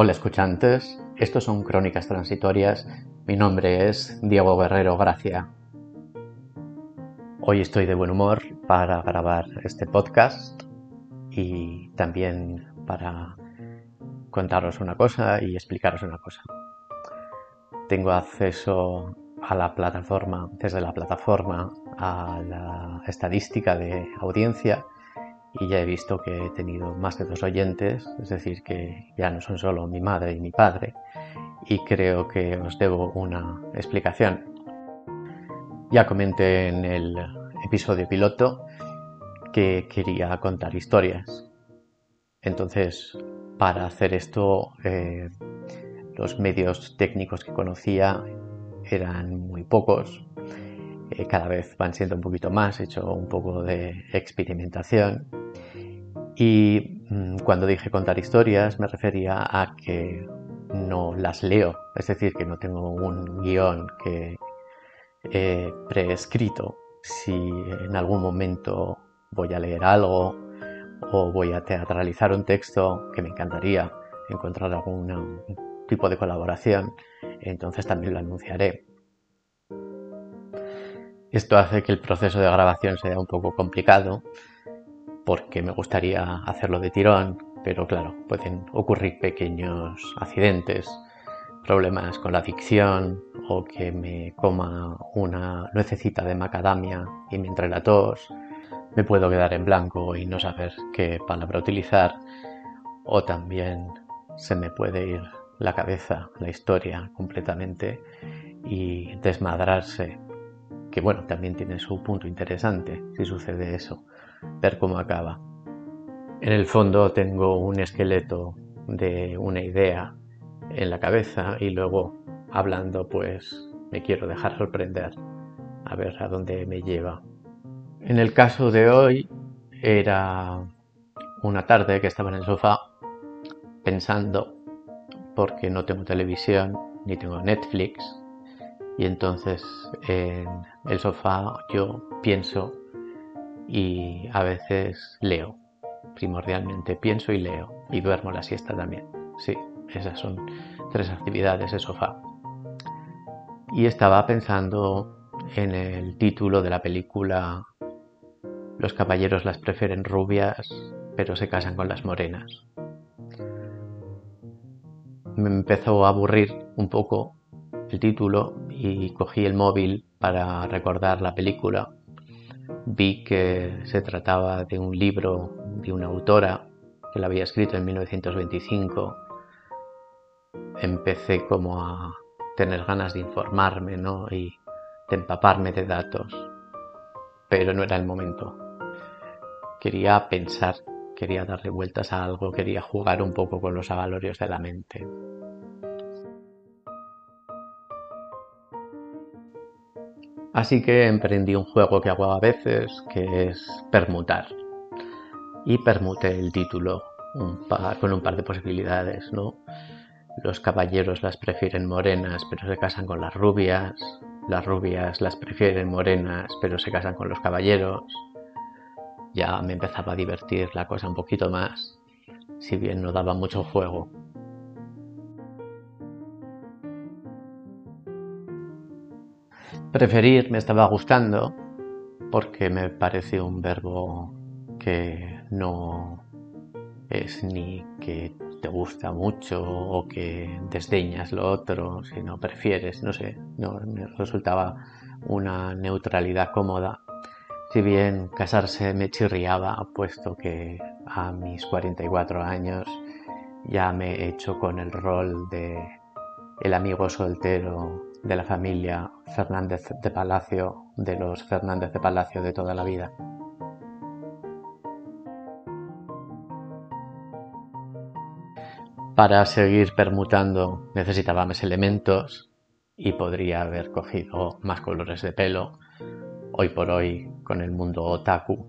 Hola escuchantes, estos son Crónicas Transitorias, mi nombre es Diego Guerrero Gracia. Hoy estoy de buen humor para grabar este podcast y también para contaros una cosa y explicaros una cosa. Tengo acceso a la plataforma, desde la plataforma, a la estadística de audiencia y ya he visto que he tenido más de dos oyentes, es decir, que ya no son solo mi madre y mi padre, y creo que os debo una explicación. Ya comenté en el episodio piloto que quería contar historias. Entonces, para hacer esto, eh, los medios técnicos que conocía eran muy pocos, eh, cada vez van siendo un poquito más, he hecho un poco de experimentación y mm, cuando dije contar historias me refería a que no las leo, es decir, que no tengo un guion que he preescrito. Si en algún momento voy a leer algo o voy a teatralizar un texto, que me encantaría encontrar algún tipo de colaboración, entonces también lo anunciaré. Esto hace que el proceso de grabación sea un poco complicado porque me gustaría hacerlo de tirón, pero claro, pueden ocurrir pequeños accidentes, problemas con la dicción o que me coma una nuececita de macadamia y me entre la tos, me puedo quedar en blanco y no saber qué palabra utilizar o también se me puede ir la cabeza, la historia completamente y desmadrarse, que bueno, también tiene su punto interesante si sucede eso ver cómo acaba. En el fondo tengo un esqueleto de una idea en la cabeza y luego hablando pues me quiero dejar sorprender a ver a dónde me lleva. En el caso de hoy era una tarde que estaba en el sofá pensando porque no tengo televisión ni tengo Netflix y entonces en el sofá yo pienso y a veces leo. Primordialmente pienso y leo y duermo la siesta también. Sí, esas son tres actividades de sofá. Y estaba pensando en el título de la película Los caballeros las prefieren rubias, pero se casan con las morenas. Me empezó a aburrir un poco el título y cogí el móvil para recordar la película vi que se trataba de un libro de una autora que la había escrito en 1925. Empecé como a tener ganas de informarme ¿no? y de empaparme de datos, pero no era el momento. Quería pensar, quería darle vueltas a algo, quería jugar un poco con los avalorios de la mente. Así que emprendí un juego que hago a veces, que es permutar. Y permuté el título con un par de posibilidades, ¿no? Los caballeros las prefieren morenas, pero se casan con las rubias. Las rubias las prefieren morenas, pero se casan con los caballeros. Ya me empezaba a divertir la cosa un poquito más, si bien no daba mucho juego. Preferir me estaba gustando porque me parece un verbo que no es ni que te gusta mucho o que desdeñas lo otro, sino prefieres, no sé, no, me resultaba una neutralidad cómoda. Si bien casarse me chirriaba, puesto que a mis 44 años ya me he hecho con el rol de el amigo soltero de la familia Fernández de Palacio, de los Fernández de Palacio de toda la vida. Para seguir permutando necesitaba más elementos y podría haber cogido más colores de pelo. Hoy por hoy, con el mundo otaku,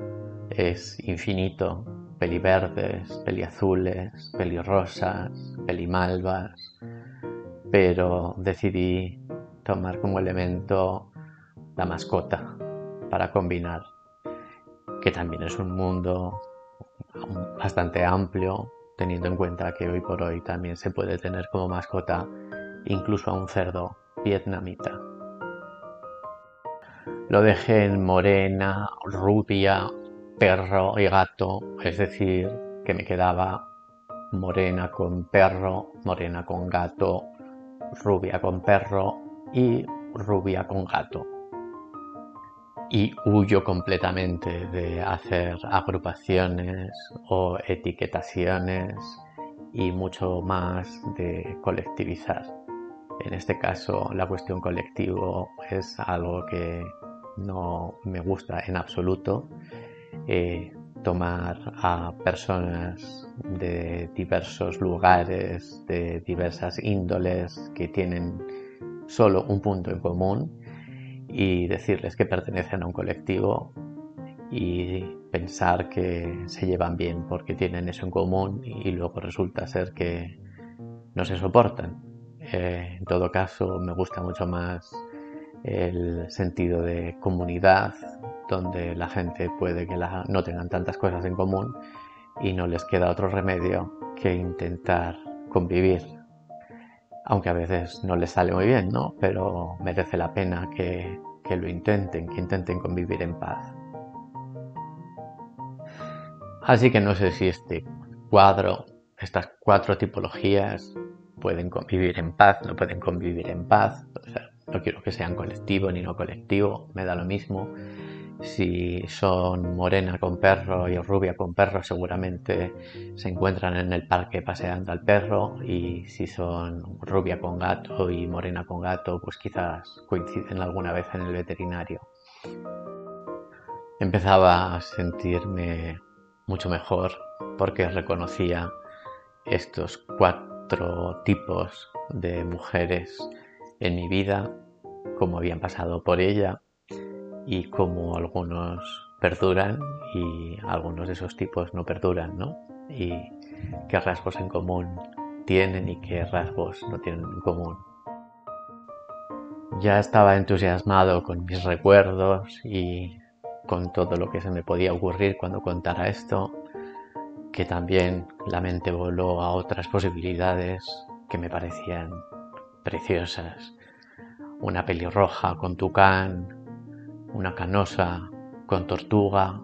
es infinito. Peliverdes, peliazules, pelirrosas, pelimalvas. Pero decidí tomar como elemento la mascota para combinar, que también es un mundo bastante amplio, teniendo en cuenta que hoy por hoy también se puede tener como mascota incluso a un cerdo vietnamita. Lo dejé en morena, rubia, perro y gato, es decir, que me quedaba morena con perro, morena con gato, rubia con perro y rubia con gato. Y huyo completamente de hacer agrupaciones o etiquetaciones y mucho más de colectivizar. En este caso, la cuestión colectivo es algo que no me gusta en absoluto. Eh, tomar a personas de diversos lugares, de diversas índoles que tienen solo un punto en común y decirles que pertenecen a un colectivo y pensar que se llevan bien porque tienen eso en común y luego resulta ser que no se soportan. Eh, en todo caso, me gusta mucho más el sentido de comunidad, donde la gente puede que no tengan tantas cosas en común y no les queda otro remedio que intentar convivir. Aunque a veces no les sale muy bien, ¿no? Pero merece la pena que, que lo intenten, que intenten convivir en paz. Así que no sé si este cuadro, estas cuatro tipologías, pueden convivir en paz, no pueden convivir en paz. no quiero que sean colectivo ni no colectivo, me da lo mismo. Si son morena con perro y rubia con perro, seguramente se encuentran en el parque paseando al perro. Y si son rubia con gato y morena con gato, pues quizás coinciden alguna vez en el veterinario. Empezaba a sentirme mucho mejor porque reconocía estos cuatro tipos de mujeres en mi vida, cómo habían pasado por ella y cómo algunos perduran y algunos de esos tipos no perduran, ¿no? Y qué rasgos en común tienen y qué rasgos no tienen en común. Ya estaba entusiasmado con mis recuerdos y con todo lo que se me podía ocurrir cuando contara esto, que también la mente voló a otras posibilidades que me parecían preciosas. Una pelirroja con tucán, una canosa con tortuga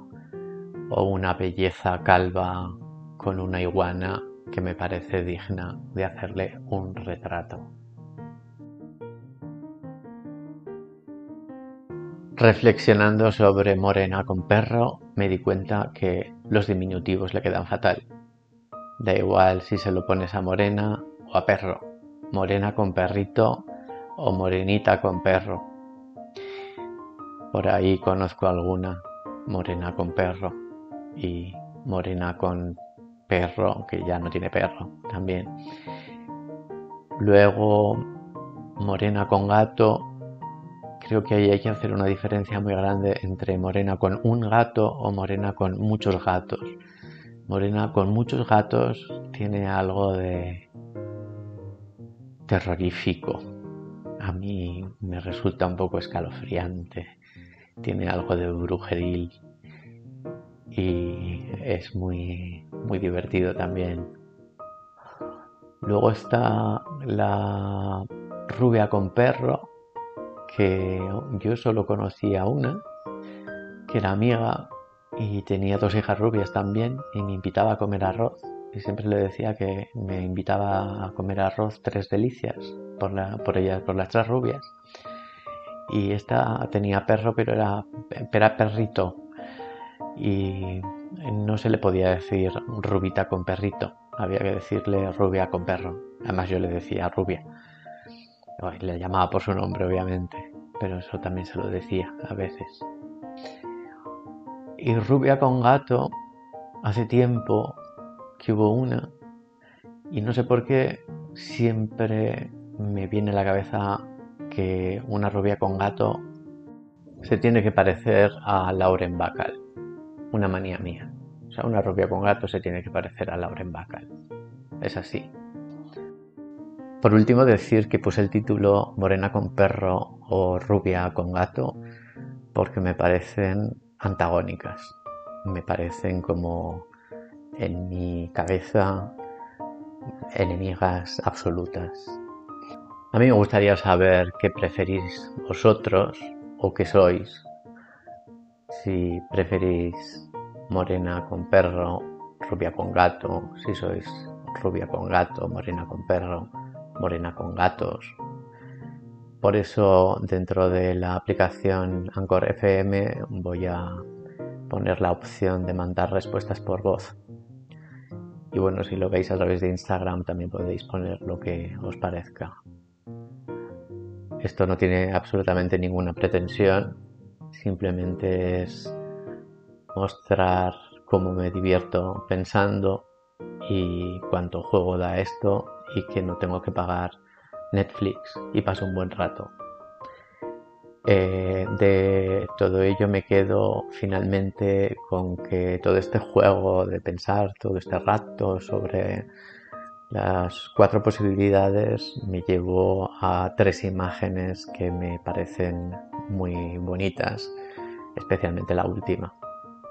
o una belleza calva con una iguana que me parece digna de hacerle un retrato. Reflexionando sobre morena con perro, me di cuenta que los diminutivos le quedan fatal. Da igual si se lo pones a morena o a perro, morena con perrito o morenita con perro. Por ahí conozco alguna morena con perro y morena con perro que ya no tiene perro también. Luego morena con gato. Creo que ahí hay que hacer una diferencia muy grande entre morena con un gato o morena con muchos gatos. Morena con muchos gatos tiene algo de terrorífico. A mí me resulta un poco escalofriante tiene algo de brujeril y es muy, muy divertido también. Luego está la rubia con perro, que yo solo conocía una, que era amiga y tenía dos hijas rubias también y me invitaba a comer arroz. Y siempre le decía que me invitaba a comer arroz tres delicias por, la, por ellas, por las tres rubias y esta tenía perro pero era, era perrito y no se le podía decir rubita con perrito, había que decirle rubia con perro. Además yo le decía rubia. Le llamaba por su nombre obviamente, pero eso también se lo decía a veces. Y rubia con gato, hace tiempo que hubo una y no sé por qué siempre me viene a la cabeza que una rubia con gato se tiene que parecer a Lauren Bacall. Una manía mía. O sea, una rubia con gato se tiene que parecer a Lauren Bacall. Es así. Por último, decir que puse el título Morena con perro o Rubia con gato porque me parecen antagónicas. Me parecen como en mi cabeza enemigas absolutas. A mí me gustaría saber qué preferís vosotros o qué sois. Si preferís morena con perro, rubia con gato, si sois rubia con gato, morena con perro, morena con gatos. Por eso dentro de la aplicación Anchor FM voy a poner la opción de mandar respuestas por voz. Y bueno, si lo veis a través de Instagram también podéis poner lo que os parezca. Esto no tiene absolutamente ninguna pretensión, simplemente es mostrar cómo me divierto pensando y cuánto juego da esto y que no tengo que pagar Netflix y paso un buen rato. Eh, de todo ello me quedo finalmente con que todo este juego de pensar todo este rato sobre las cuatro posibilidades me llevó a tres imágenes que me parecen muy bonitas, especialmente la última,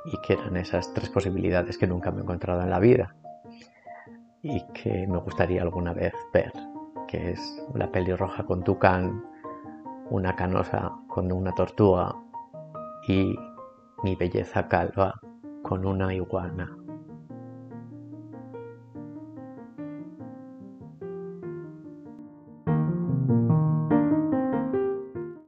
y que eran esas tres posibilidades que nunca me he encontrado en la vida y que me gustaría alguna vez ver, que es la pelirroja con tucán, una canosa con una tortuga y mi belleza calva con una iguana.